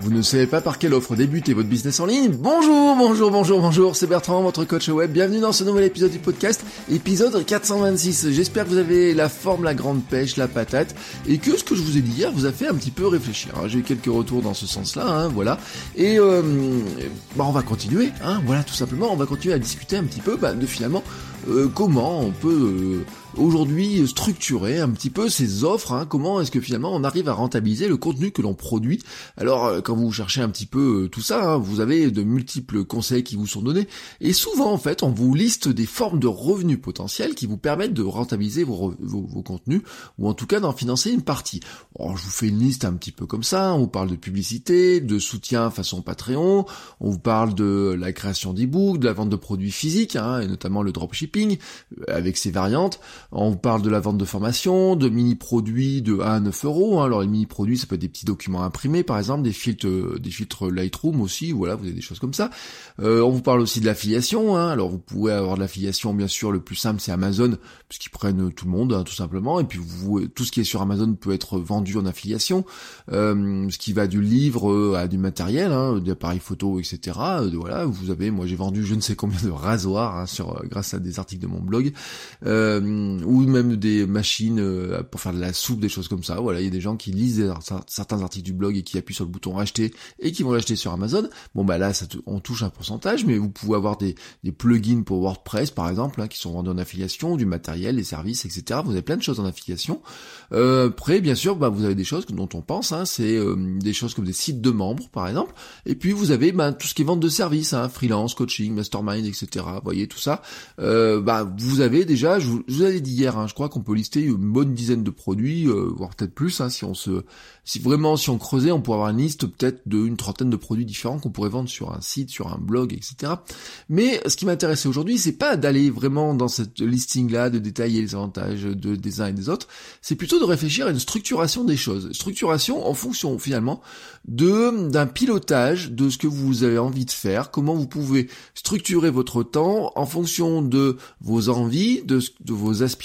Vous ne savez pas par quelle offre débuter votre business en ligne Bonjour, bonjour, bonjour, bonjour, c'est Bertrand, votre coach web. Bienvenue dans ce nouvel épisode du podcast, épisode 426. J'espère que vous avez la forme, la grande pêche, la patate, et que ce que je vous ai dit hier vous a fait un petit peu réfléchir. hein. J'ai eu quelques retours dans ce sens-là, hein, voilà. Et euh, bah, on va continuer, hein, voilà, tout simplement, on va continuer à discuter un petit peu bah, de finalement euh, comment on peut euh, aujourd'hui structurer un petit peu ces offres, hein, comment est-ce que finalement on arrive à rentabiliser le contenu que l'on produit? Alors euh, quand vous cherchez un petit peu euh, tout ça, hein, vous avez de multiples conseils qui vous sont donnés, et souvent en fait on vous liste des formes de revenus potentiels qui vous permettent de rentabiliser vos, vos, vos contenus, ou en tout cas d'en financer une partie. Je vous fais une liste un petit peu comme ça, on vous parle de publicité, de soutien façon Patreon, on vous parle de la création d'e-books, de la vente de produits physiques, hein, et notamment le dropshipping, euh, avec ses variantes, on vous parle de la vente de formation, de mini-produits de 1 à 9 euros. hein. Alors les mini-produits, ça peut être des petits documents imprimés, par exemple, des filtres, euh, des filtres Lightroom aussi. Voilà, vous avez des choses comme ça. Euh, on vous parle aussi de l'affiliation. hein. Alors vous pouvez avoir de l'affiliation, bien sûr. Le plus simple, c'est Amazon, puisqu'ils prennent tout le monde, hein, tout simplement. Et puis vous, tout ce qui est sur Amazon peut être vendu en affiliation. Euh, ce qui va du livre à du matériel, hein, des appareils photo, etc. Voilà, vous avez, moi j'ai vendu je ne sais combien de rasoirs hein, grâce à des articles de mon blog. Ou même des machines euh, pour faire de la soupe, des choses comme ça. Voilà, il y a des gens qui lisent certains articles du blog et qui appuient sur le bouton acheter et qui vont l'acheter sur Amazon. Bon bah là, ça, on touche un pourcentage, mais vous pouvez avoir des, des plugins pour WordPress par exemple, hein, qui sont vendus en affiliation, du matériel, des services, etc. Vous avez plein de choses en affiliation. Euh, après, bien sûr, bah, vous avez des choses dont on pense, hein, c'est euh, des choses comme des sites de membres par exemple. Et puis vous avez bah, tout ce qui est vente de services, hein, freelance, coaching, mastermind, etc. Vous voyez tout ça. Euh, bah, vous avez déjà, je vous, je vous avais dit hier, hein, je crois qu'on peut lister une bonne dizaine de produits, euh, voire peut-être plus, hein, si on se, si vraiment, si on creusait, on pourrait avoir une liste peut-être d'une trentaine de produits différents qu'on pourrait vendre sur un site, sur un blog, etc. Mais ce qui m'intéressait aujourd'hui, c'est pas d'aller vraiment dans cette listing-là, de détailler les avantages de, des uns et des autres, c'est plutôt de réfléchir à une structuration des choses. Structuration en fonction finalement de d'un pilotage de ce que vous avez envie de faire, comment vous pouvez structurer votre temps en fonction de vos envies, de, de vos aspirations.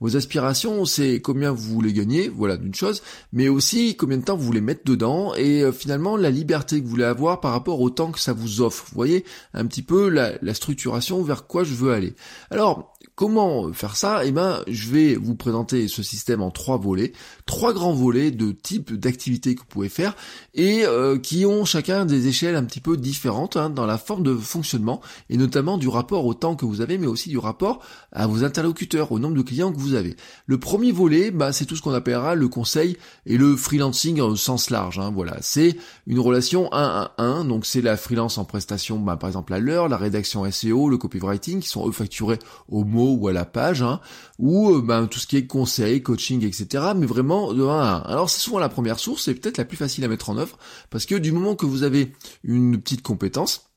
Vos aspirations, c'est combien vous voulez gagner, voilà d'une chose, mais aussi combien de temps vous voulez mettre dedans et euh, finalement la liberté que vous voulez avoir par rapport au temps que ça vous offre. Vous voyez un petit peu la, la structuration vers quoi je veux aller. Alors, comment faire ça? Eh ben, je vais vous présenter ce système en trois volets, trois grands volets de type d'activité que vous pouvez faire et euh, qui ont chacun des échelles un petit peu différentes hein, dans la forme de fonctionnement et notamment du rapport au temps que vous avez, mais aussi du rapport à vos interlocuteurs, au nombre de clients que vous avez. Le premier volet, bah, c'est tout ce qu'on appellera le conseil et le freelancing au sens large. hein, voilà, c'est une relation 1 à 1, donc c'est la freelance en prestation, bah, par exemple à l'heure, la rédaction SEO, le copywriting, qui sont eux facturés au ou à la page, hein, ou euh, bah, tout ce qui est conseil, coaching, etc. Mais vraiment de 1 à 1. Alors c'est souvent la première source, c'est peut-être la plus facile à mettre en œuvre, parce que du moment que vous avez une petite compétence,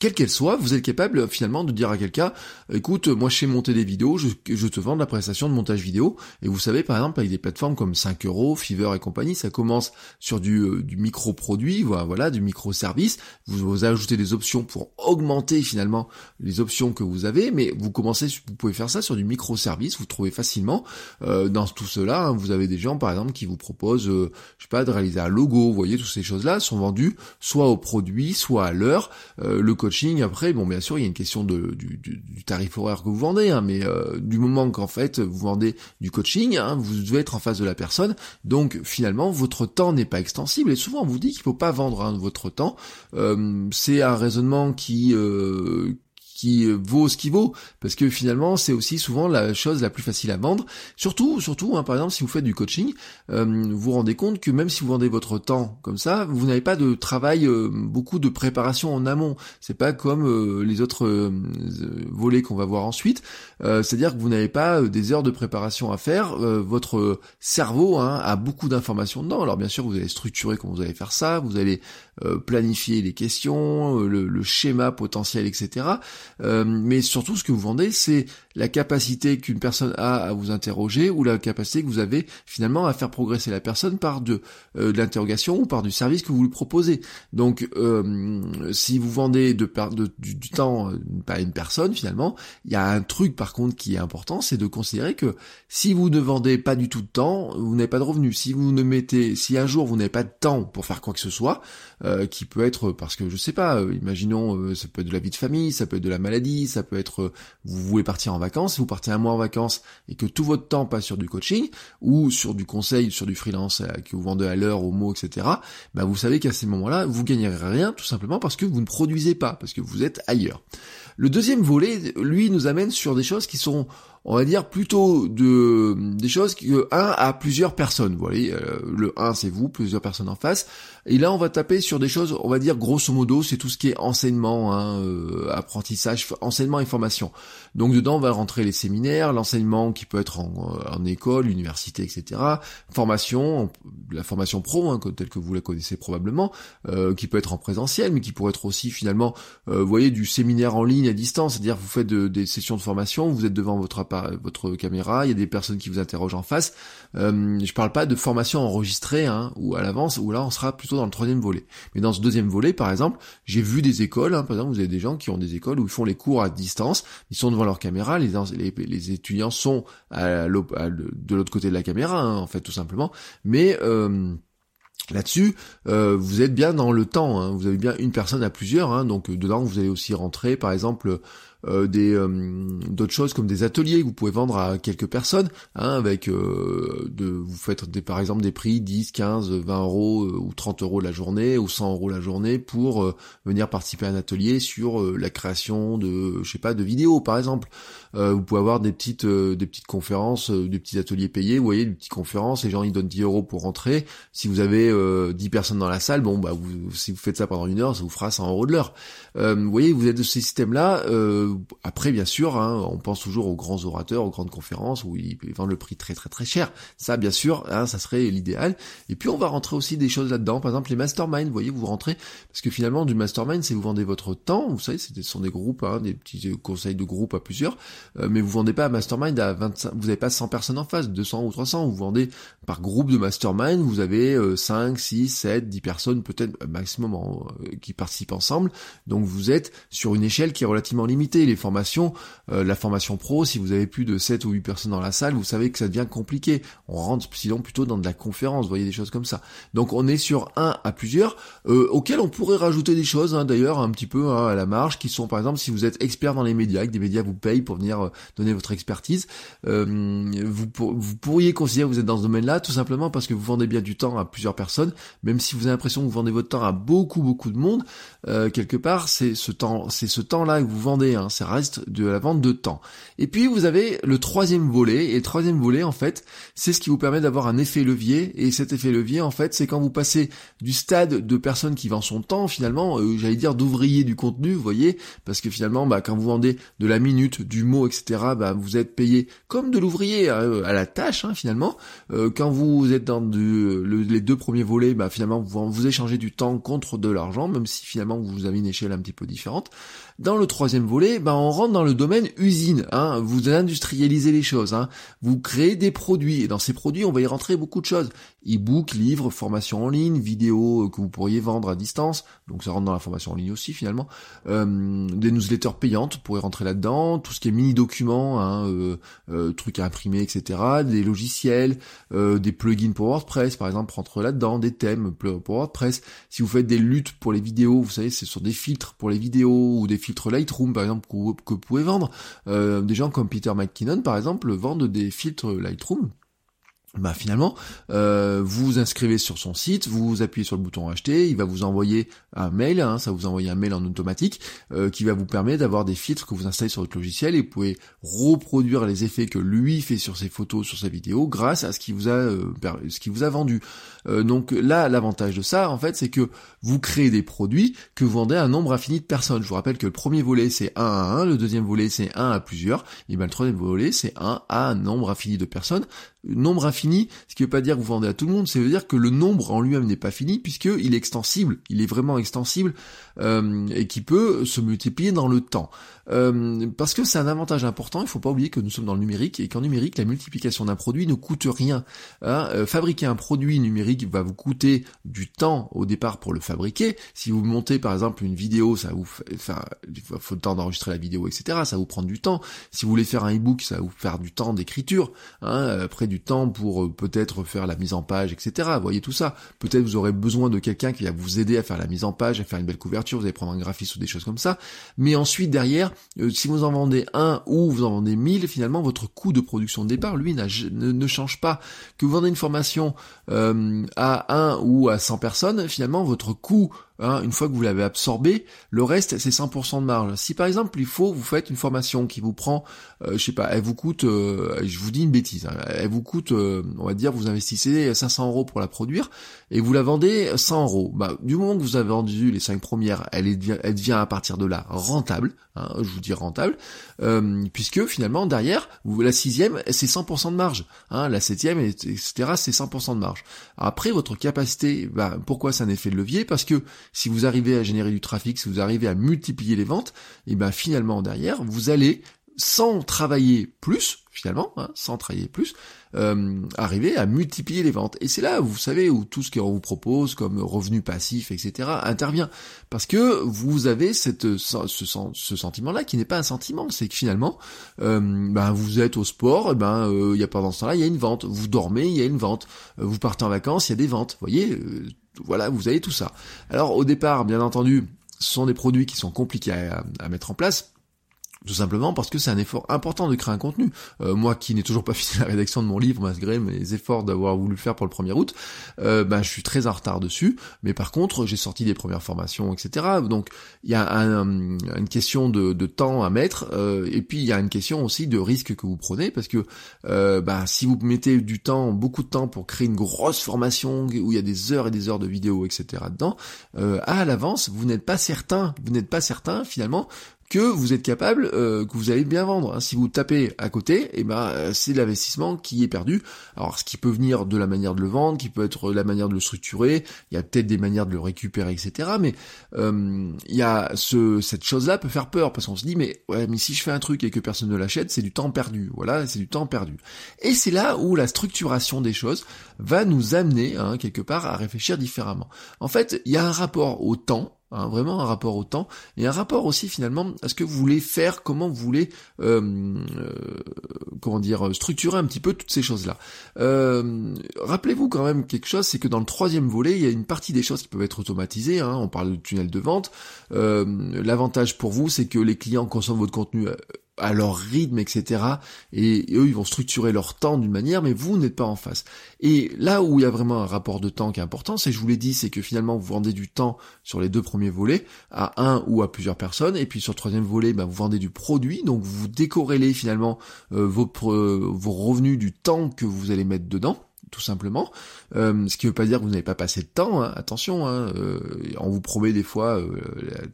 quelle qu'elle soit, vous êtes capable finalement de dire à quelqu'un, écoute, moi je sais monter des vidéos, je, je te vends de la prestation de montage vidéo, et vous savez par exemple avec des plateformes comme 5 euros, Fiverr et compagnie, ça commence sur du, euh, du micro-produit, voilà, du micro-service, vous, vous ajoutez des options pour augmenter finalement les options que vous avez, mais vous commencez, vous pouvez faire ça sur du micro-service, vous trouvez facilement, euh, dans tout cela, hein, vous avez des gens par exemple qui vous proposent, euh, je sais pas, de réaliser un logo, vous voyez, toutes ces choses-là sont vendues soit au produit, soit à l'heure, euh, le coaching après bon bien sûr il y a une question de du, du- du tarif horaire que vous vendez hein, mais euh, du moment qu'en fait vous vendez du coaching hein, vous devez être en face de la personne. Donc finalement votre temps n'est pas extensible. Et souvent on vous dit qu'il faut pas vendre hein, votre temps. Euh, c'est un raisonnement qui euh, qui vaut ce qui vaut, parce que finalement c'est aussi souvent la chose la plus facile à vendre. Surtout, surtout, hein, par exemple, si vous faites du coaching, euh, vous vous rendez compte que même si vous vendez votre temps comme ça, vous n'avez pas de travail, euh, beaucoup de préparation en amont. C'est pas comme euh, les autres volets qu'on va voir ensuite. C'est-à-dire que vous n'avez pas des heures de préparation à faire. votre cerveau hein, a beaucoup d'informations dedans. Alors bien sûr, vous allez structurer comment vous allez faire ça, vous allez planifier les questions, le, le, schéma potentiel, etc. mais surtout, ce que vous vendez, c'est la capacité qu'une personne a à vous interroger ou la capacité que vous avez finalement à faire progresser la personne par de, euh, de l'interrogation ou par du service que vous lui proposez. Donc euh, si vous vendez de, de du, du, temps à une personne finalement, il y a un truc par contre qui est important, c'est de considérer que si vous ne vendez pas du tout de temps, vous n'avez pas de revenus. Si vous ne mettez, si un jour vous n'avez pas de temps pour faire quoi que ce soit, euh, qui peut être parce que je sais pas, imaginons ça peut être de la vie de famille, ça peut être de la maladie, ça peut être vous voulez partir en vacances, si vous partez un mois en vacances et que tout votre temps passe sur du coaching ou sur du conseil, sur du freelance euh, que vous vendez à l'heure, au mot, etc., bah vous savez qu'à ces moments-là, vous gagnerez rien tout simplement parce que vous ne produisez pas, parce que vous êtes ailleurs. Le deuxième volet, lui, nous amène sur des choses qui sont on va dire plutôt de des choses que un à plusieurs personnes. Vous voyez, euh, le 1 c'est vous, plusieurs personnes en face. Et là on va taper sur des choses, on va dire grosso modo, c'est tout ce qui est enseignement, hein, euh, apprentissage, enseignement et formation. Donc dedans on va rentrer les séminaires, l'enseignement qui peut être en, en école, université, etc. Formation, la formation pro, hein, telle que vous la connaissez probablement, euh, qui peut être en présentiel, mais qui pourrait être aussi finalement, vous voyez, du séminaire en ligne à distance, c'est-à-dire vous faites des sessions de formation, vous êtes devant votre votre caméra, il y a des personnes qui vous interrogent en face. Euh, je parle pas de formation enregistrée hein, ou à l'avance, où là on sera plutôt dans le troisième volet. Mais dans ce deuxième volet, par exemple, j'ai vu des écoles, hein, par exemple, vous avez des gens qui ont des écoles où ils font les cours à distance, ils sont devant leur caméra, les, les, étudiants sont à de l'autre côté de la caméra, hein, en fait, tout simplement. Mais euh, Là-dessus, euh, vous êtes bien dans le temps, hein. vous avez bien une personne à plusieurs, hein. donc dedans vous allez aussi rentrer par exemple euh, des euh, d'autres choses comme des ateliers que vous pouvez vendre à quelques personnes, hein, avec euh, de vous faites des, par exemple des prix 10, 15, 20 euros ou 30 euros la journée ou 100 euros la journée pour venir participer à un atelier sur la création de je sais pas de vidéos par exemple. vous pouvez avoir des petites des petites conférences, des petits ateliers payés, vous voyez, des petites conférences, les gens ils donnent 10 euros pour rentrer. Si vous avez 10 personnes dans la salle, bon bah vous, si vous faites ça pendant une heure, ça vous fera 100 euros de l'heure. vous voyez, vous êtes de ces systèmes là. Après, bien sûr, hein, on pense toujours aux grands orateurs, aux grandes conférences où ils vendent le prix très très très cher. Ça, bien sûr, hein, ça serait l'idéal. Et puis, on va rentrer aussi des choses là-dedans. Par exemple, les masterminds. Vous voyez, vous rentrez parce que finalement, du mastermind, c'est vous vendez votre temps. Vous savez, ce sont des groupes, hein, des petits conseils de groupe à plusieurs. Euh, mais vous vendez pas un mastermind à 25. Vous n'avez pas 100 personnes en face, 200 ou 300. Vous vendez par groupe de mastermind. Vous avez 5, 6, 7, 10 personnes peut-être maximum qui participent ensemble. Donc, vous êtes sur une échelle qui est relativement limitée. Les formation, euh, la formation pro, si vous avez plus de 7 ou 8 personnes dans la salle, vous savez que ça devient compliqué. On rentre sinon plutôt dans de la conférence, vous voyez des choses comme ça. Donc on est sur un à plusieurs, euh, auxquels on pourrait rajouter des choses, hein, d'ailleurs, un petit peu hein, à la marge, qui sont par exemple si vous êtes expert dans les médias, que des médias vous payent pour venir euh, donner votre expertise, vous, vous pourriez considérer que vous êtes dans ce domaine-là, tout simplement parce que vous vendez bien du temps à plusieurs personnes, même si vous avez l'impression que vous vendez votre temps à beaucoup beaucoup de monde, quelque part c'est ce temps, c'est ce temps-là que vous vendez, hein, ça reste de la vente de temps. Et puis vous avez le troisième volet, et le troisième volet en fait, c'est ce qui vous permet d'avoir un effet levier, et cet effet levier en fait, c'est quand vous passez du stade de personne qui vend son temps finalement, euh, j'allais dire d'ouvrier du contenu, vous voyez, parce que finalement bah, quand vous vendez de la minute, du mot, etc., bah, vous êtes payé comme de l'ouvrier euh, à la tâche hein, finalement. Euh, quand vous êtes dans les deux premiers volets, bah, finalement vous échangez du temps contre de l'argent, même si finalement vous avez une échelle un petit peu différente. Dans le troisième volet, bah, on rentre dans le domaine usine. Hein. Vous industrialisez les choses. Hein. Vous créez des produits. Et dans ces produits, on va y rentrer beaucoup de choses. E-book, livres, formation en ligne, vidéos euh, que vous pourriez vendre à distance. Donc ça rentre dans la formation en ligne aussi finalement. Euh, des newsletters payantes, vous pourrez rentrer là-dedans. Tout ce qui est mini-documents, hein, euh, euh, trucs à imprimer, etc. Des logiciels, des plugins pour WordPress, par exemple, rentre là-dedans. Des thèmes pour WordPress. Si vous faites des luttes pour les vidéos, vous savez, c'est sur des filtres pour les vidéos ou des filtres Lightroom par exemple que pouvez vendre. Euh, des gens comme Peter McKinnon par exemple vendent des filtres Lightroom bah finalement, euh, vous vous inscrivez sur son site, vous appuyez sur le bouton acheter, il va vous envoyer un mail, hein, ça vous envoie un mail en automatique euh, qui va vous permettre d'avoir des filtres que vous installez sur votre logiciel et vous pouvez reproduire les effets que lui fait sur ses photos, sur ses vidéos, grâce à ce qu'il vous a, ce qu'il vous a vendu. Donc là, l'avantage de ça, en fait, c'est que vous créez des produits que vous vendez à un nombre infini de personnes. Je vous rappelle que le premier volet c'est 1 à 1, le deuxième volet c'est 1 à plusieurs, et bien le troisième volet c'est 1 à un nombre infini de personnes nombre infini, ce qui veut pas dire que vous vendez à tout le monde, ça veut dire que le nombre en lui-même n'est pas fini, puisqu'il est extensible, il est vraiment extensible, euh, et qui peut se multiplier dans le temps. Euh, parce que c'est un avantage important, il faut pas oublier que nous sommes dans le numérique, et qu'en numérique, la multiplication d'un produit ne coûte rien. Hein. Euh, fabriquer un produit numérique va vous coûter du temps au départ pour le fabriquer. Si vous montez par exemple une vidéo, ça vous enfin, il faut le temps d'enregistrer la vidéo, etc. Ça vous prend du temps. Si vous voulez faire un e-book, ça va vous faire du temps d'écriture. Hein. Après du temps pour euh, peut-être faire la mise en page, etc. Vous voyez tout ça. Peut-être vous aurez besoin de quelqu'un qui va vous aider à faire la mise en page, à faire une belle couverture, vous allez prendre un graphiste ou des choses comme ça. Mais ensuite, derrière, euh, si vous en vendez un ou vous en vendez mille, finalement, votre coût de production de départ, lui, ne, ne, change pas. Que vous vendez une formation euh, à un ou à 100 personnes, finalement, votre coût Hein, une fois que vous l'avez absorbé, le reste c'est 100% de marge. Si par exemple il faut vous faites une formation qui vous prend, euh, je sais pas, elle vous coûte, euh, je vous dis une bêtise, hein, elle vous coûte, euh, on va dire vous investissez 500 euros pour la produire et vous la vendez 100 euros. Bah, du moment que vous avez vendu les 5 premières, elle, devient, elle devient à partir de là rentable, hein, je vous dis rentable, puisque finalement derrière la sixième c'est 100% de marge, hein, la septième etc c'est 100% de marge. Après votre capacité, bah, pourquoi c'est un effet de levier? Parce que si vous arrivez à générer du trafic, si vous arrivez à multiplier les ventes, et ben finalement derrière, vous allez sans travailler plus, finalement, hein, sans travailler plus, euh, arriver à multiplier les ventes. Et c'est là, vous savez, où tout ce qu'on vous propose comme revenu passif, etc., intervient. Parce que vous avez cette, ce, sentiment-là qui n'est pas un sentiment, c'est que finalement, euh, ben, vous êtes au sport, ben il y a pendant ce temps-là, il y a une vente. Vous dormez, il y a une vente. Vous partez en vacances, il y a des ventes. Vous voyez, voilà, vous avez tout ça. Alors au départ, bien entendu, ce sont des produits qui sont compliqués à mettre en place. Tout simplement parce que c'est un effort important de créer un contenu. Euh, moi qui n'ai toujours pas fini la rédaction de mon livre, malgré mes efforts d'avoir voulu le faire pour le 1er août, euh, ben, je suis très en retard dessus. Mais par contre, j'ai sorti des premières formations, etc. Donc il y a une question de, temps à mettre. Euh, et puis il y a une question aussi de risque que vous prenez. Parce que ben, si vous mettez du temps, beaucoup de temps pour créer une grosse formation où il y a des heures et des heures de vidéos, etc. dedans, à l'avance, vous n'êtes pas certain, vous n'êtes pas certain finalement que vous êtes capable, euh, que vous allez bien vendre. Hein. Si vous tapez à côté, eh ben euh, c'est l'investissement qui est perdu. Alors ce qui peut venir de la manière de le vendre, qui peut être la manière de le structurer, il y a peut-être des manières de le récupérer, etc. Mais euh, il y a ce, cette chose-là peut faire peur parce qu'on se dit mais ouais mais si je fais un truc et que personne ne l'achète, c'est du temps perdu. Voilà, c'est du temps perdu. Et c'est là où la structuration des choses va nous amener hein, quelque part à réfléchir différemment. En fait, il y a un rapport au temps Hein, vraiment un rapport au temps et un rapport aussi finalement à ce que vous voulez faire, comment vous voulez euh, euh, comment dire structurer un petit peu toutes ces choses là. Euh, rappelez-vous quand même quelque chose, c'est que dans le troisième volet, il y a une partie des choses qui peuvent être automatisées. Hein, on parle de tunnel de vente. L'avantage pour vous, c'est que les clients consomment votre contenu à leur rythme, etc. Et, eux, ils vont structurer leur temps d'une manière, mais vous n'êtes pas en face. Et là où il y a vraiment un rapport de temps qui est important, c'est, je vous l'ai dit, c'est que finalement, vous vendez du temps sur les deux premiers volets, à un ou à plusieurs personnes, et puis sur le troisième volet, ben, vous vendez du produit, donc vous décorrélez finalement euh, vos, vos revenus du temps que vous allez mettre dedans tout simplement. Euh, ce qui veut pas dire que vous n'avez pas passé de temps, hein. attention, hein, euh, on vous promet des fois euh,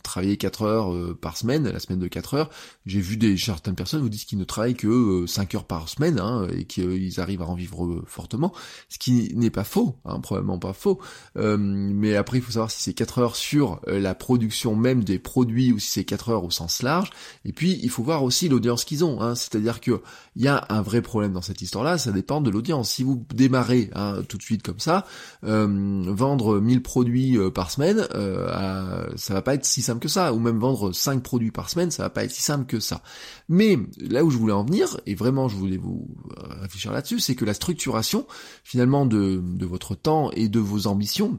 travailler 4 heures euh, par semaine, la semaine de 4 heures. J'ai vu des certaines personnes vous disent qu'ils ne travaillent que 5 heures par semaine hein, et qu'ils arrivent à en vivre fortement, ce qui n'est pas faux, hein, probablement pas faux. mais après, il faut savoir si c'est 4 heures sur la production même des produits ou si c'est 4 heures au sens large. Et puis, il faut voir aussi l'audience qu'ils ont. Hein, C'est-à-dire que il y a un vrai problème dans cette histoire-là, ça dépend de l'audience. Si vous démarrez Tout de suite comme ça, euh, vendre 1000 produits euh, par semaine, euh, ça va pas être si simple que ça, ou même vendre 5 produits par semaine, ça va pas être si simple que ça. Mais là où je voulais en venir, et vraiment je voulais vous réfléchir là-dessus, c'est que la structuration finalement de votre temps et de vos ambitions,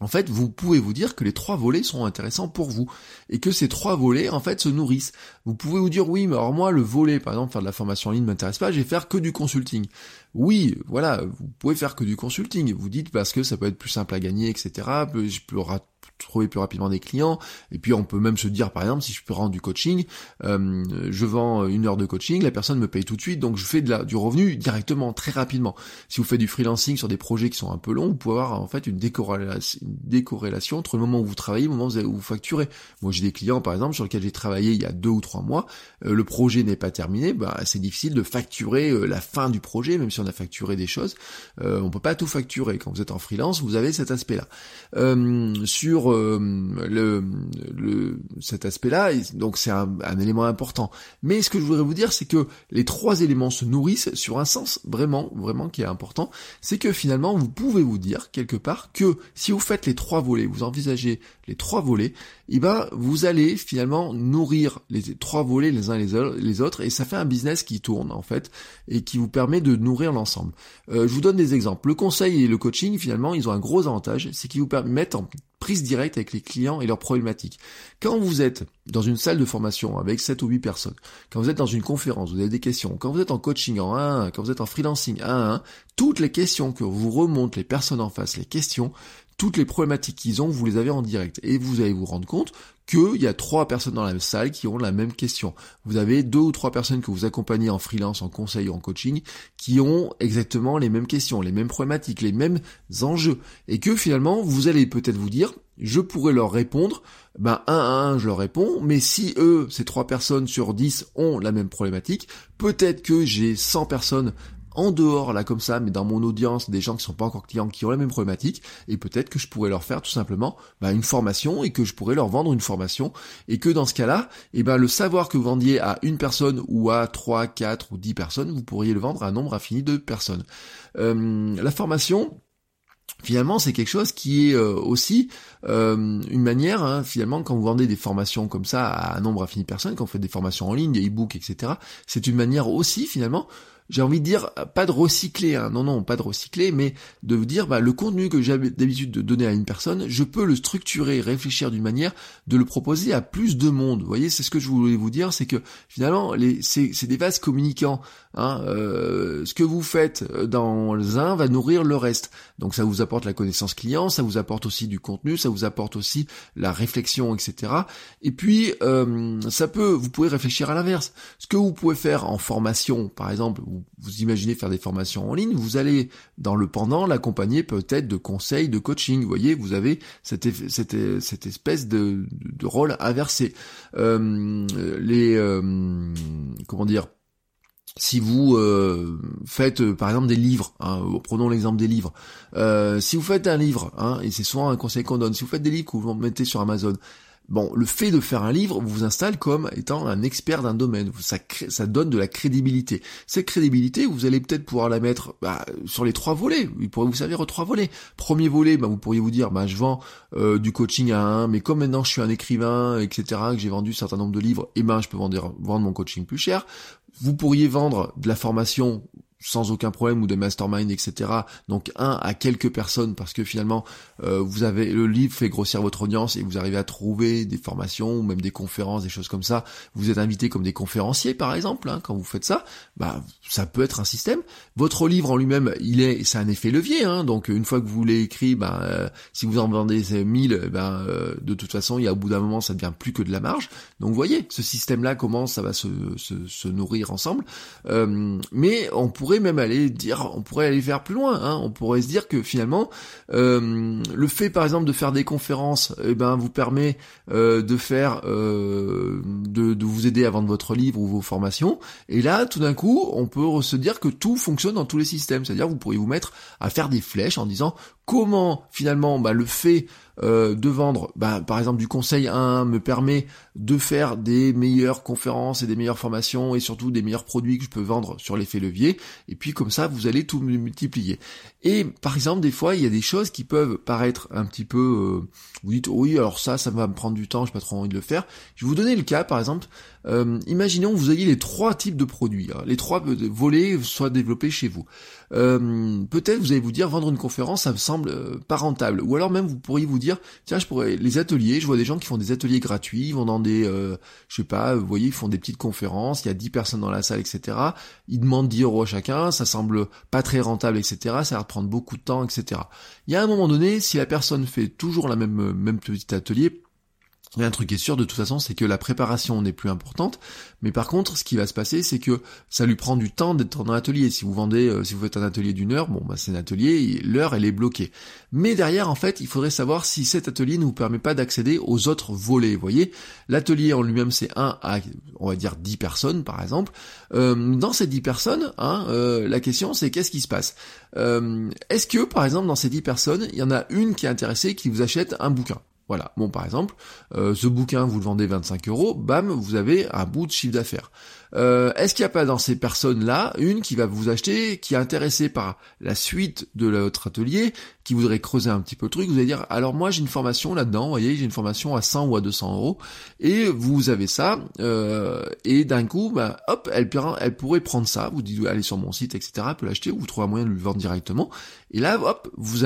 en fait, vous pouvez vous dire que les trois volets sont intéressants pour vous et que ces trois volets, en fait, se nourrissent. Vous pouvez vous dire, oui, mais alors moi, le volet, par exemple, faire de la formation en ligne ne m'intéresse pas, je vais faire que du consulting. Oui, voilà, vous pouvez faire que du consulting. Vous dites parce que ça peut être plus simple à gagner, etc. Je peux trouver plus rapidement des clients. Et puis on peut même se dire, par exemple, si je peux rendre du coaching, euh, je vends une heure de coaching, la personne me paye tout de suite, donc je fais de la, du revenu directement, très rapidement. Si vous faites du freelancing sur des projets qui sont un peu longs, vous pouvez avoir en fait une décorrélation, une décorrélation entre le moment où vous travaillez et le moment où vous facturez. Moi j'ai des clients par exemple sur lesquels j'ai travaillé il y a deux ou trois mois, euh, le projet n'est pas terminé, bah, c'est difficile de facturer euh, la fin du projet, même si on a facturé des choses. Euh, on peut pas tout facturer. Quand vous êtes en freelance, vous avez cet aspect-là. sur euh, le, le, cet aspect-là, donc c'est un, élément important. Mais ce que je voudrais vous dire, c'est que les trois éléments se nourrissent sur un sens vraiment, vraiment qui est important. C'est que finalement, vous pouvez vous dire quelque part que si vous faites les trois volets, vous envisagez les trois volets, et eh ben vous allez finalement nourrir les trois volets les uns les autres, et ça fait un business qui tourne en fait et qui vous permet de nourrir l'ensemble. Euh, je vous donne des exemples. Le conseil et le coaching, finalement, ils ont un gros avantage, c'est qu'ils vous permettent en prise directe avec les clients et leurs problématiques. Quand vous êtes dans une salle de formation avec 7 ou 8 personnes, quand vous êtes dans une conférence, vous avez des questions, quand vous êtes en coaching en 1 à 1, quand vous êtes en freelancing 1 à 1, toutes les questions que vous remontent les personnes en face, les questions, toutes les problématiques qu'ils ont, vous les avez en direct. Et vous allez vous rendre compte qu'il y a trois personnes dans la salle qui ont la même question. Vous avez deux ou trois personnes que vous accompagnez en freelance, en conseil ou en coaching, qui ont exactement les mêmes questions, les mêmes problématiques, les mêmes enjeux. Et que finalement, vous allez peut-être vous dire, je pourrais leur répondre, ben un à un je leur réponds, mais si eux, ces trois personnes sur dix ont la même problématique, peut-être que j'ai 100 personnes en dehors là comme ça, mais dans mon audience, des gens qui sont pas encore clients, qui ont la même problématique, et peut-être que je pourrais leur faire tout simplement bah, une formation et que je pourrais leur vendre une formation, et que dans ce cas-là, eh ben le savoir que vous vendiez à une personne ou à trois, quatre ou dix personnes, vous pourriez le vendre à un nombre infini de personnes. Euh, la formation, finalement c'est quelque chose qui est euh, aussi euh, une manière, hein, finalement, quand vous vendez des formations comme ça à un nombre infini de personnes, quand vous faites des formations en ligne, des e-books, etc., c'est une manière aussi finalement j'ai envie de dire, pas de recycler, hein. non, non, pas de recycler, mais de vous dire, bah, le contenu que j'ai d'habitude de donner à une personne, je peux le structurer, réfléchir d'une manière, de le proposer à plus de monde. Vous voyez, c'est ce que je voulais vous dire, c'est que finalement, c'est, des vases communicants. Hein. Euh, ce que vous faites dans un va nourrir le reste. Donc ça vous apporte la connaissance client, ça vous apporte aussi du contenu, ça vous apporte aussi la réflexion, etc. Et puis, euh, ça peut, vous pouvez réfléchir à l'inverse. Ce que vous pouvez faire en formation, par exemple, vous, imaginez faire des formations en ligne, vous allez dans le pendant l'accompagner peut-être de conseils, de coaching. Vous voyez, vous avez cette, espèce de, de, rôle inversé. Euh, les euh, comment dire si vous euh, faites par exemple des livres, hein, prenons l'exemple des livres, si vous faites un livre, hein, et c'est souvent un conseil qu'on donne, si vous faites des livres que vous mettez sur Amazon, Bon, le fait de faire un livre vous installe comme étant un expert d'un domaine. Ça, donne de la crédibilité. Cette crédibilité, vous allez peut-être pouvoir la mettre bah, sur les trois volets. Il pourrait vous servir aux trois volets. Premier volet, bah, vous pourriez vous dire, bah, je vends euh, du coaching à un, mais comme maintenant je suis un écrivain, etc., que j'ai vendu un certain nombre de livres, et eh ben je peux vendre mon coaching plus cher. Vous pourriez vendre de la formation sans aucun problème ou des mastermind etc donc un à quelques personnes parce que finalement euh, vous avez le livre fait grossir votre audience et vous arrivez à trouver des formations ou même des conférences des choses comme ça. Vous êtes invité comme des conférenciers par exemple hein, quand vous faites ça. Bah ça peut être un système. Votre livre en lui-même il est c'est un effet levier hein, donc une fois que vous l'avez écrit bah, euh, si vous en vendez 1000 ben euh, de toute façon il y a au bout d'un moment ça devient plus que de la marge. Donc vous voyez ce système là comment ça va se, se, se nourrir ensemble. Mais on pourrait même aller dire, on pourrait aller faire plus loin. Hein. on pourrait se dire que finalement, euh, le fait par exemple de faire des conférences, eh ben vous permet euh, de faire, euh, de, de, vous aider à vendre votre livre ou vos formations. Et là, tout d'un coup, on peut se dire que tout fonctionne dans tous les systèmes. C'est-à-dire, vous pourriez vous mettre à faire des flèches en disant comment finalement bah, le fait euh, de vendre, bah, par exemple du conseil 1 me permet de faire des meilleures conférences et des meilleures formations et surtout des meilleurs produits que je peux vendre sur l'effet levier. Et puis comme ça, vous allez tout multiplier. Et par exemple, des fois, il y a des choses qui peuvent paraître un petit peu... Euh, vous dites, oui, alors ça, ça va me prendre du temps, j'ai pas trop envie de le faire. Je vais vous donner le cas, par exemple, Euh, imaginons que vous ayez les trois types de produits, hein. les trois volets soient développés chez vous. Euh, peut-être vous allez vous dire vendre une conférence, ça me semble euh, pas rentable. Ou alors même vous pourriez vous dire, tiens, je pourrais les ateliers, je vois des gens qui font des ateliers gratuits, ils vont dans des, je sais pas, vous voyez, ils font des petites conférences, il y a 10 personnes dans la salle, etc. Ils demandent 10 euros à chacun, ça semble pas très rentable, etc. Ça prendre beaucoup de temps, etc. Il y a un moment donné, si la personne fait toujours la même même petit atelier, a un truc qui est sûr de toute façon, c'est que la préparation n'est plus importante, mais par contre, ce qui va se passer, c'est que ça lui prend du temps d'être dans l'atelier. Si vous vendez, euh, si vous faites un atelier d'une heure, bon, bah, c'est un atelier, l'heure, elle est bloquée. Mais derrière, en fait, il faudrait savoir si cet atelier ne vous permet pas d'accéder aux autres volets. Vous voyez, l'atelier en lui-même, c'est 1 à, on va dire, 10 personnes, par exemple. Euh, dans ces 10 personnes, hein, euh, la question, c'est qu'est-ce qui se passe? Est-ce que, par exemple, dans ces 10 personnes, il y en a une qui est intéressée, qui vous achète un bouquin? Voilà. Bon, par exemple, euh, ce bouquin, vous le vendez 25 euros, bam, vous avez un bout de chiffre d'affaires. Euh, est-ce qu'il n'y a pas dans ces personnes-là une qui va vous acheter, qui est intéressée par la suite de votre atelier, qui voudrait creuser un petit peu le truc, vous allez dire, alors moi j'ai une formation là-dedans, vous voyez, j'ai une formation à 100 ou à 200 euros, et vous avez ça, euh, et d'un coup, bah, hop, elle, pourrait prendre ça, vous dites, allez sur mon site, etc., elle peut l'acheter, ou vous trouvez un moyen de lui vendre directement, et là, hop, vous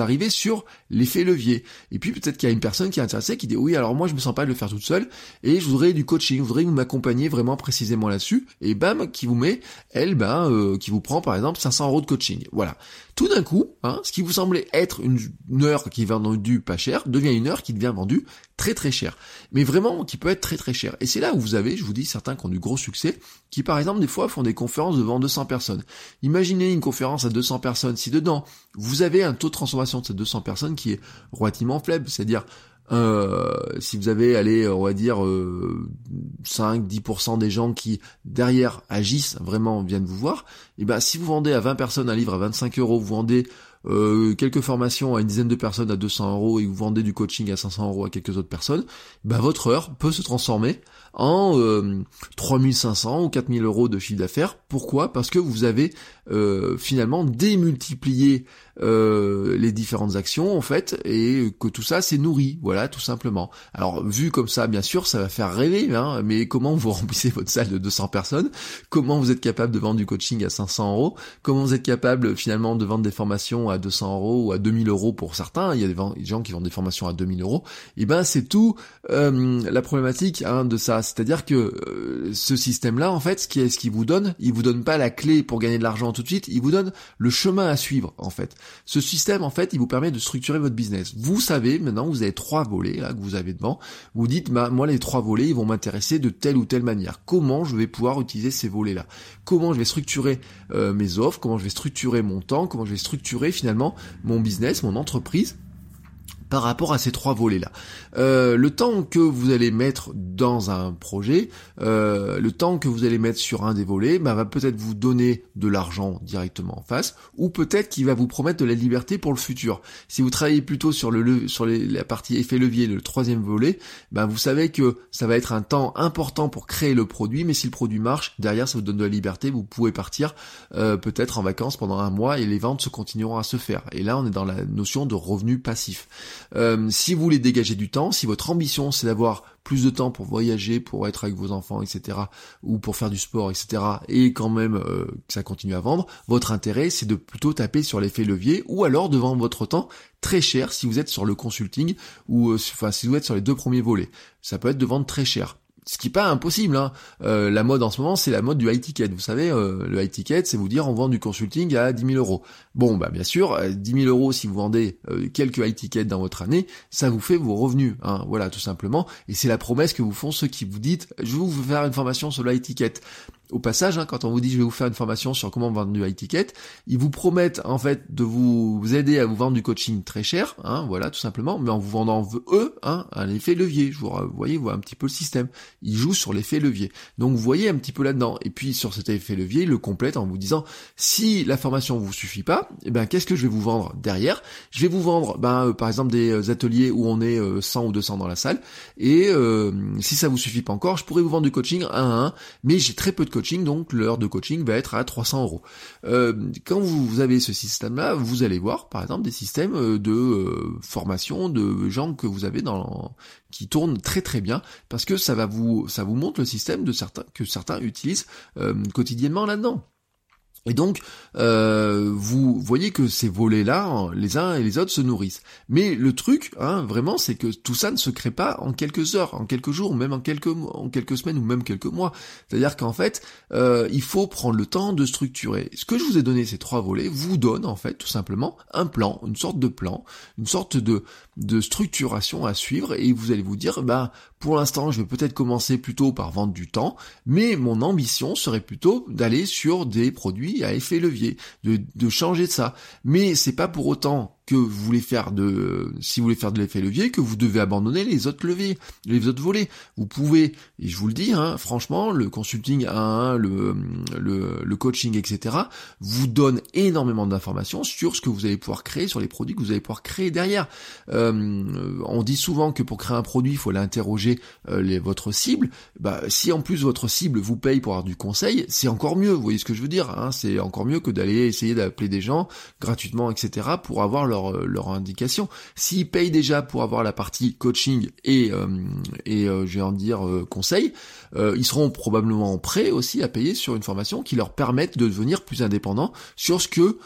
arrivez sur l'effet levier. Et puis peut-être qu'il y a une personne qui est intéressée, qui dit, oui, alors moi je me sens pas de le faire toute seule, et je voudrais du coaching, je voudrais que vous m'accompagniez vraiment précisément là-dessus, et bam, qui vous met, elle, ben, euh, qui vous prend par exemple 500 euros de coaching. Voilà. Tout d'un coup, hein, ce qui vous semblait être une, heure qui est vendue pas cher, devient une heure qui devient vendue très très cher. Mais vraiment, qui peut être très très cher. Et c'est là où vous avez, je vous dis, certains qui ont du gros succès, qui par exemple des fois font des conférences devant 200 personnes. Imaginez une conférence à 200 personnes, si dedans vous avez un taux de transformation de ces 200 personnes qui est relativement faible, c'est-à-dire euh, si vous avez, allez, on va dire, euh, 5-10% des gens qui, derrière, agissent, vraiment viennent vous voir, et eh ben si vous vendez à 20 personnes un livre à 25 euros, vous vendez euh, quelques formations à une dizaine de personnes à 200 euros et vous vendez du coaching à 500 euros à quelques autres personnes, ben votre heure peut se transformer en euh, 3500 ou 4000 euros de chiffre d'affaires. Pourquoi? Parce que vous avez euh, finalement démultiplié euh, les différentes actions en fait et que tout ça c'est nourri, voilà tout simplement. Alors vu comme ça, bien sûr, ça va faire rêver, hein, mais comment vous remplissez votre salle de 200 personnes? Comment vous êtes capable de vendre du coaching à 500 euros? Comment vous êtes capable finalement de vendre des formations à 200 euros ou à 2000 euros pour certains? Il y a des gens qui vendent des formations à 2000 euros. Et eh ben c'est tout euh, la problématique hein, de ça. C'est-à-dire que euh, ce système-là, en fait, ce qui est ce qui vous donne, il vous donne pas la clé pour gagner de l'argent tout de suite, il vous donne le chemin à suivre, en fait. Ce système, en fait, il vous permet de structurer votre business. Vous savez, maintenant, vous avez trois volets là que vous avez devant. Vous dites, bah, moi, les trois volets, ils vont m'intéresser de telle ou telle manière. Comment je vais pouvoir utiliser ces volets-là? Comment je vais structurer euh, mes offres? Comment je vais structurer mon temps? Comment je vais structurer finalement mon business, mon entreprise? Par rapport à ces trois volets-là. Euh, le temps que vous allez mettre dans un projet, euh, le temps que vous allez mettre sur un des volets, bah, va peut-être vous donner de l'argent directement en face, ou peut-être qu'il va vous promettre de la liberté pour le futur. Si vous travaillez plutôt sur la partie effet levier, le troisième volet, bah, vous savez que ça va être un temps important pour créer le produit, mais si le produit marche, derrière ça vous donne de la liberté, vous pouvez partir euh, peut-être en vacances pendant un mois et les ventes se continueront à se faire. Et là, on est dans la notion de revenu passif. Euh, si vous voulez dégager du temps, si votre ambition c'est d'avoir plus de temps pour voyager, pour être avec vos enfants, etc., ou pour faire du sport, etc., et quand même euh, que ça continue à vendre, votre intérêt c'est de plutôt taper sur l'effet levier, ou alors de vendre votre temps très cher si vous êtes sur le consulting, ou euh, enfin si vous êtes sur les deux premiers volets. Ça peut être de vendre très cher ce qui est pas impossible. Hein. Euh, la mode en ce moment, c'est la mode du high ticket. Vous savez, euh, le high ticket, c'est vous dire on vend du consulting à 10 000 euros. Bon, bah bien sûr, 10 000 euros si vous vendez euh, quelques high tickets dans votre année, ça vous fait vos revenus. Hein. Voilà, tout simplement. Et c'est la promesse que vous font ceux qui vous dites je vais vous faire une formation sur le high ticket au passage, hein, quand on vous dit je vais vous faire une formation sur comment vendre du high ticket, ils vous promettent en fait de vous aider à vous vendre du coaching très cher, hein, voilà tout simplement, mais en vous vendant eux hein, un effet levier. Je vous, voyez, vous voyez un petit peu le système. Ils jouent sur l'effet levier. Donc vous voyez un petit peu là-dedans. Et puis sur cet effet levier, ils le complètent en vous disant si la formation vous suffit pas, eh ben qu'est-ce que je vais vous vendre derrière? Je vais vous vendre, ben euh, par exemple des euh, ateliers où on est 100 euh, ou 200 dans la salle. Et si ça vous suffit pas encore, je pourrais vous vendre du coaching un à un, mais j'ai très peu de coaching, donc l'heure de coaching va être à 300 euros. Euh, quand vous avez ce système-là, vous allez voir par exemple des systèmes euh, de formation de gens que vous avez dans qui tournent très très bien parce que ça va vous ça vous montre le système de certains que certains utilisent quotidiennement là-dedans. Et donc, euh, vous voyez que ces volets-là, les uns et les autres se nourrissent. Mais le truc, hein, vraiment, c'est que tout ça ne se crée pas en quelques heures, en quelques jours, même en quelques, en quelques semaines ou même quelques mois. C'est-à-dire qu'en fait, euh, il faut prendre le temps de structurer. Ce que je vous ai donné, ces trois volets, vous donne en fait tout simplement un plan, une sorte de plan, une sorte de, de structuration à suivre, et vous allez vous dire, bah pour l'instant, je vais peut-être commencer plutôt par vendre du temps, mais mon ambition serait plutôt d'aller sur des produits à effet levier, de, de changer de ça. Mais c'est pas pour autant que vous voulez faire de, si vous voulez faire de l'effet levier, que vous devez abandonner les autres leviers, les autres volets. Vous pouvez, et je vous le dis, hein, franchement, le consulting à 1, le, le, le, coaching, etc., vous donne énormément d'informations sur ce que vous allez pouvoir créer, sur les produits que vous allez pouvoir créer derrière. Euh, on dit souvent que pour créer un produit, il faut l'interroger euh, votre cible. Bah, si en plus votre cible vous paye pour avoir du conseil, c'est encore mieux. Vous voyez ce que je veux dire hein, C'est encore mieux que d'aller essayer d'appeler des gens gratuitement, etc., pour avoir leur, euh, leur indication. S'ils payent déjà pour avoir la partie coaching et, euh, et euh, je vais en dire conseil, ils seront probablement prêts aussi à payer sur une formation qui leur permette de devenir plus indépendants sur ce que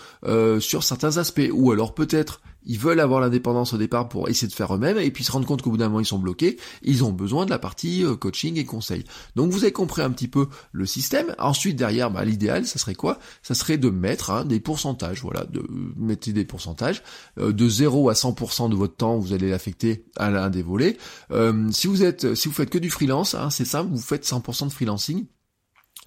sur certains aspects. Ou alors peut-être ils veulent avoir l'indépendance au départ pour essayer de faire eux-mêmes et puis se rendre compte qu'au bout d'un moment ils sont bloqués, ils ont besoin de la partie euh, coaching et conseil. Donc vous avez compris un petit peu le système. Ensuite derrière, bah, l'idéal, ça serait quoi? Ça serait de mettre hein, des pourcentages, voilà, de mettre des pourcentages euh, de 0 à 100% de votre temps, vous allez l'affecter à l'un des volets. Euh, si vous êtes, si vous faites que du freelance, hein, c'est simple, vous faites 100% de freelancing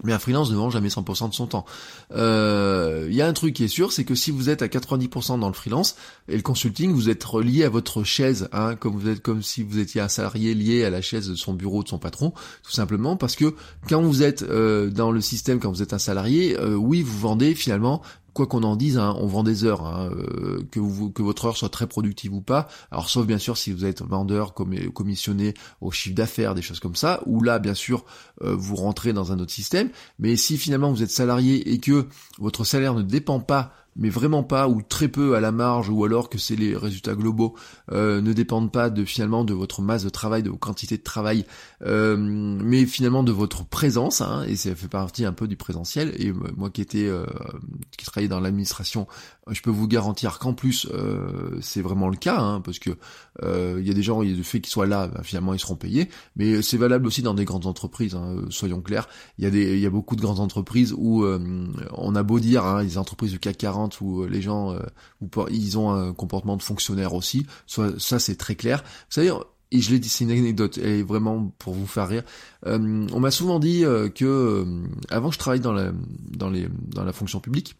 mais un freelance ne vend jamais 100% de son temps. Il euh, y a un truc qui est sûr, c'est que si vous êtes à 90% dans le freelance et le consulting, vous êtes relié à votre chaise, hein, comme vous êtes comme si vous étiez un salarié lié à la chaise de son bureau de son patron, tout simplement parce que quand vous êtes euh, dans le système, quand vous êtes un salarié, euh, oui, vous vendez finalement quoi qu'on en dise, hein, on vend des heures, hein, euh, que, votre heure soit très productive ou pas. Alors sauf bien sûr si vous êtes vendeur, commissionné au chiffre d'affaires, des choses comme ça, ou là bien sûr euh, vous rentrez dans un autre système. Mais si finalement vous êtes salarié et que votre salaire ne dépend pas mais vraiment pas, ou très peu à la marge, ou alors que c'est les résultats globaux euh, ne dépendent pas de finalement de votre masse de travail, de vos quantités de travail, euh, mais finalement de votre présence, hein, et ça fait partie un peu du présentiel. Et moi qui étais, euh, qui travaillais dans l'administration, je peux vous garantir qu'en plus c'est vraiment le cas, hein, parce que il y a des gens, il y a le fait qu'ils soient là, bah, finalement ils seront payés, mais c'est valable aussi dans des grandes entreprises. Hein, soyons clairs, il y a des, y a beaucoup de grandes entreprises où on a beau dire, hein, les entreprises du CAC 40 où euh, les gens euh, ils ont un comportement de fonctionnaire aussi. Soit, ça c'est très clair. Vous savez, et je l'ai dit, c'est une anecdote, et vraiment pour vous faire rire. Euh, on m'a souvent dit que avant je travaille dans la dans les dans la fonction publique,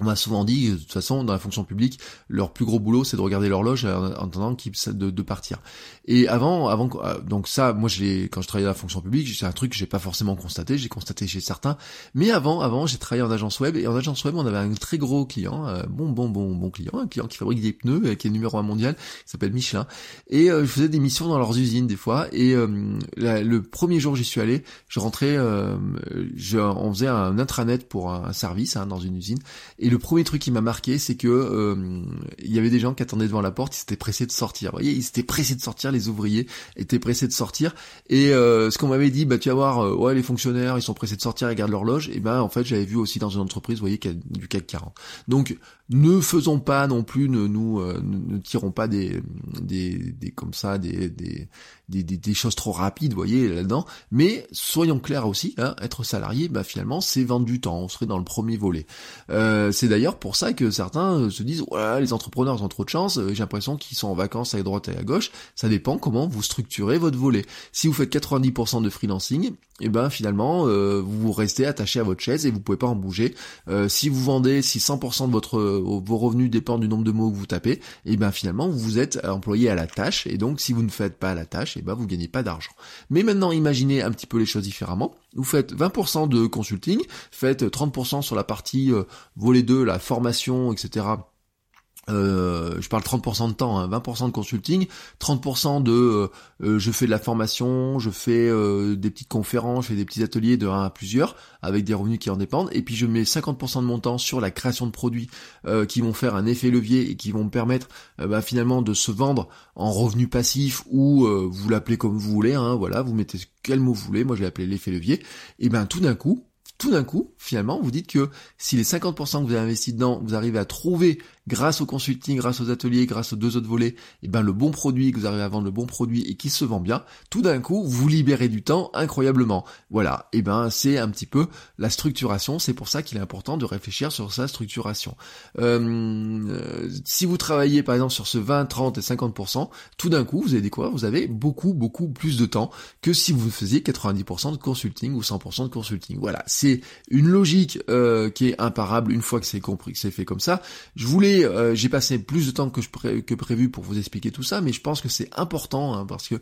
on m'a souvent dit, de toute façon, dans la fonction publique, leur plus gros boulot, c'est de regarder l'horloge en attendant de, de partir. Et avant, avant, euh, donc ça, moi, j'ai, quand je travaillais dans la fonction publique, c'est un truc que j'ai pas forcément constaté, j'ai constaté chez certains. Mais avant, avant, j'ai travaillé en agence web, et en agence web, on avait un très gros client, euh, bon, bon, bon, bon client, un client qui fabrique des pneus, euh, qui est numéro un mondial, qui s'appelle Michelin. Et je faisais des missions dans leurs usines des fois. Et le premier jour, j'y suis allé, je rentrais, je, on faisait un intranet pour un, service hein, dans une usine. Le premier truc qui m'a marqué, c'est que euh, il y avait des gens qui attendaient devant la porte, ils s'étaient pressés de sortir. Vous voyez, ils étaient pressés de sortir, les ouvriers étaient pressés de sortir. Et euh, ce qu'on m'avait dit, bah tu vas voir, euh, ouais les fonctionnaires, ils sont pressés de sortir, ils gardent l'horloge. Et ben en fait, j'avais vu aussi dans une entreprise, vous voyez, du CAC 40. Donc ne faisons pas non plus, ne nous ne, tirons pas des, des, comme ça des, des des, des, choses trop rapides, vous voyez là-dedans. Mais soyons clairs aussi, hein, être salarié, bah finalement c'est vendre du temps. On serait dans le premier volet. Euh, c'est d'ailleurs pour ça que certains euh, se disent ouais les entrepreneurs ont trop de chance, euh, j'ai l'impression qu'ils sont en vacances à droite et à gauche. Ça dépend comment vous structurez votre volet. Si vous faites 90% de freelancing, et eh ben finalement euh, vous restez attaché à votre chaise et vous pouvez pas en bouger. si vous vendez, si 100% de votre vos revenus dépendent du nombre de mots que vous tapez, et ben finalement vous êtes employé à la tâche et donc si vous ne faites pas la tâche, et ben vous gagnez pas d'argent. Mais maintenant imaginez un petit peu les choses différemment. Vous faites 20% de consulting, faites 30% sur la partie volet 2, la formation, etc euh, je parle 30% de temps, 20% hein, de consulting, 30% de euh, euh, je fais de la formation, je fais des petites conférences, je fais des petits ateliers de 1 à plusieurs avec des revenus qui en dépendent, et puis je mets 50% de mon temps sur la création de produits qui vont faire un effet levier et qui vont me permettre bah, finalement de se vendre en revenus passifs ou vous l'appelez comme vous voulez, hein, voilà, vous mettez quel mot vous voulez, moi je l'ai appelé l'effet levier, et ben tout d'un coup, tout d'un coup, finalement, vous dites que si les 50% que vous avez investi dedans, vous arrivez à trouver grâce au consulting, grâce aux ateliers, grâce aux deux autres volets, et eh ben le bon produit, que vous arrivez à vendre le bon produit et qui se vend bien, tout d'un coup, vous libérez du temps incroyablement. Voilà, et eh ben c'est un petit peu la structuration, c'est pour ça qu'il est important de réfléchir sur sa structuration. Euh, si vous travaillez par exemple sur ce 20, 30 et 50%, tout d'un coup, vous allez découvrir, vous avez beaucoup, beaucoup plus de temps que si vous faisiez 90% de consulting ou 100% de consulting. Voilà, c'est une logique euh, qui est imparable une fois que c'est compris, que c'est fait comme ça. Je voulais euh, j'ai passé plus de temps que, prévu pour vous expliquer tout ça, mais je pense que c'est important hein, parce que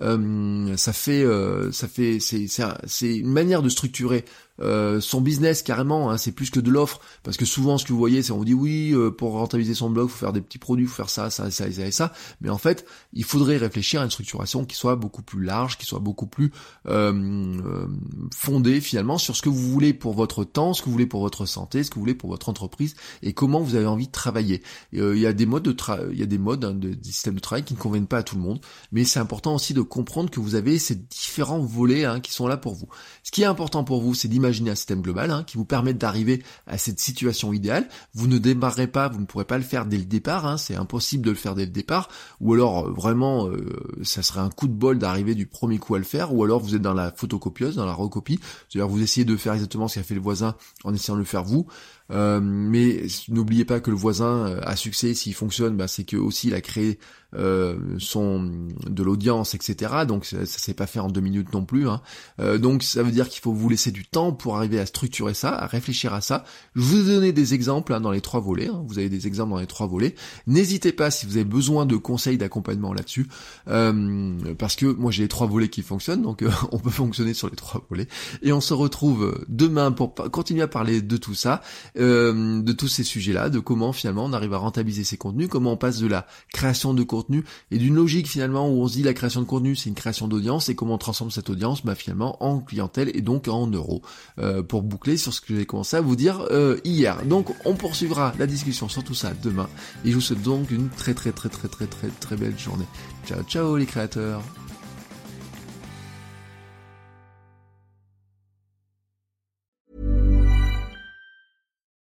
euh, ça fait, euh, ça fait, c'est une manière de structurer euh, son business carrément, hein, c'est plus que de l'offre, parce que souvent ce que vous voyez, c'est on dit oui, euh, pour rentabiliser son blog, faut faire des petits produits, faut faire ça, ça, ça, ça et ça, mais en fait, il faudrait réfléchir à une structuration qui soit beaucoup plus large, qui soit beaucoup plus euh, fondée finalement sur ce que vous voulez pour votre temps, ce que vous voulez pour votre santé, ce que vous voulez pour votre entreprise, et comment vous avez envie de travailler. Il y a des modes de il y a des modes hein, de, système de travail qui ne conviennent pas à tout le monde, mais c'est important aussi de comprendre que vous avez ces différents volets hein, qui sont là pour vous. Ce qui est important pour vous, c'est d'imaginer Imaginez un système global hein, qui vous permet d'arriver à cette situation idéale. Vous ne démarrerez pas, vous ne pourrez pas le faire dès le départ, hein, c'est impossible de le faire dès le départ, ou alors euh, vraiment euh, ça serait un coup de bol d'arriver du premier coup à le faire, ou alors vous êtes dans la photocopieuse, dans la recopie, c'est-à-dire vous essayez de faire exactement ce qu'a fait le voisin en essayant de le faire vous. Euh, mais n'oubliez pas que le voisin a succès s'il fonctionne, bah, c'est que aussi il a créé euh, son de l'audience, etc. Donc ça, ça s'est pas fait en deux minutes non plus. Hein. Euh, donc ça veut dire qu'il faut vous laisser du temps pour arriver à structurer ça, à réfléchir à ça. Je vous ai donné des exemples hein, dans les trois volets. Hein. Vous avez des exemples dans les trois volets. N'hésitez pas si vous avez besoin de conseils d'accompagnement là-dessus, euh, parce que moi j'ai les trois volets qui fonctionnent, donc euh, on peut fonctionner sur les trois volets. Et on se retrouve demain pour continuer à parler de tout ça, euh, de tous ces sujets-là, de comment finalement on arrive à rentabiliser ses contenus, comment on passe de la création de contenu et d'une logique finalement où on se dit la création de contenu c'est une création d'audience et comment on transforme cette audience bah, finalement en clientèle et donc en euros euh, pour boucler sur ce que j'ai commencé à vous dire euh, hier. Donc on poursuivra la discussion sur tout ça demain et je vous souhaite donc une très très très très très très très belle journée. Ciao ciao les créateurs